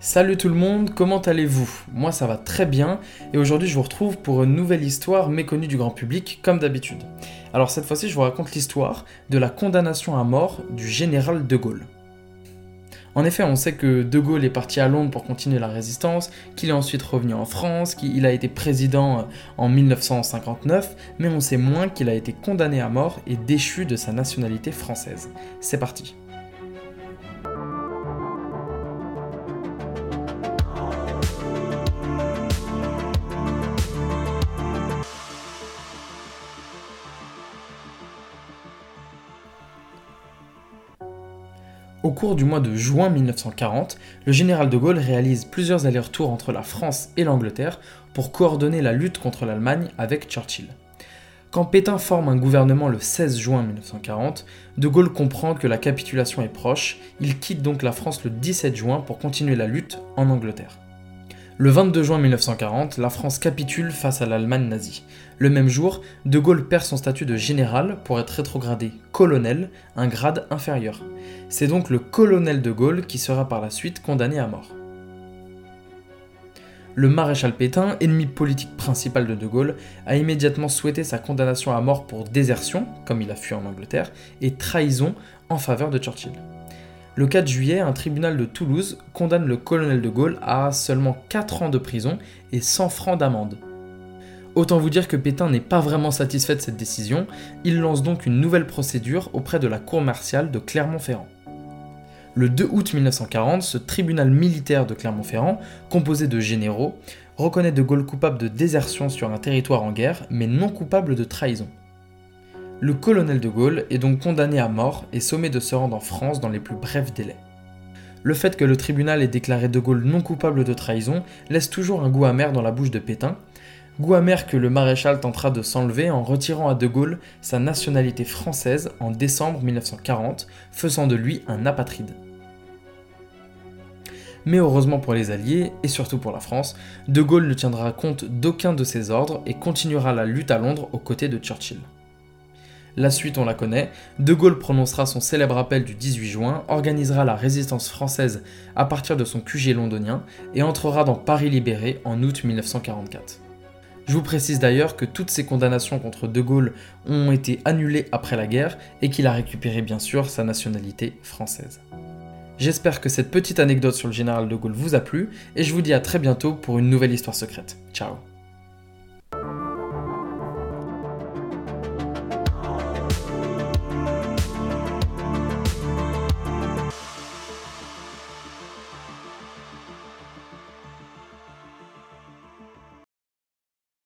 Salut tout le monde, comment allez-vous? Moi ça va très bien et aujourd'hui je vous retrouve pour une nouvelle histoire méconnue du grand public comme d'habitude. Alors cette fois-ci je vous raconte l'histoire de la condamnation à mort du général de Gaulle. En effet, on sait que De Gaulle est parti à Londres pour continuer la résistance, qu'il est ensuite revenu en France, qu'il a été président en 1959, mais on sait moins qu'il a été condamné à mort et déchu de sa nationalité française. C'est parti. Au cours du mois de juin 1940, le général de Gaulle réalise plusieurs allers-retours entre la France et l'Angleterre pour coordonner la lutte contre l'Allemagne avec Churchill. Quand Pétain forme un gouvernement le 16 juin 1940, de Gaulle comprend que la capitulation est proche, il quitte donc la France le 17 juin pour continuer la lutte en Angleterre. Le 22 juin 1940, la France capitule face à l'Allemagne nazie. Le même jour, De Gaulle perd son statut de général pour être rétrogradé colonel, un grade inférieur. C'est donc le colonel De Gaulle qui sera par la suite condamné à mort. Le maréchal Pétain, ennemi politique principal de De Gaulle, a immédiatement souhaité sa condamnation à mort pour désertion, comme il a fui en Angleterre, et trahison en faveur de Churchill. Le 4 juillet, un tribunal de Toulouse condamne le colonel de Gaulle à seulement 4 ans de prison et 100 francs d'amende. Autant vous dire que Pétain n'est pas vraiment satisfait de cette décision, il lance donc une nouvelle procédure auprès de la cour martiale de Clermont-Ferrand. Le 2 août 1940, ce tribunal militaire de Clermont-Ferrand, composé de généraux, reconnaît De Gaulle coupable de désertion sur un territoire en guerre, mais non coupable de trahison. Le colonel de Gaulle est donc condamné à mort et sommé de se rendre en France dans les plus brefs délais. Le fait que le tribunal ait déclaré de Gaulle non coupable de trahison laisse toujours un goût amer dans la bouche de Pétain, goût amer que le maréchal tentera de s'enlever en retirant à de Gaulle sa nationalité française en décembre 1940, faisant de lui un apatride. Mais heureusement pour les Alliés, et surtout pour la France, De Gaulle ne tiendra compte d'aucun de ses ordres et continuera la lutte à Londres aux côtés de Churchill. La suite, on la connaît. De Gaulle prononcera son célèbre appel du 18 juin, organisera la résistance française à partir de son QG londonien et entrera dans Paris libéré en août 1944. Je vous précise d'ailleurs que toutes ces condamnations contre De Gaulle ont été annulées après la guerre et qu'il a récupéré bien sûr sa nationalité française. J'espère que cette petite anecdote sur le général de Gaulle vous a plu et je vous dis à très bientôt pour une nouvelle histoire secrète. Ciao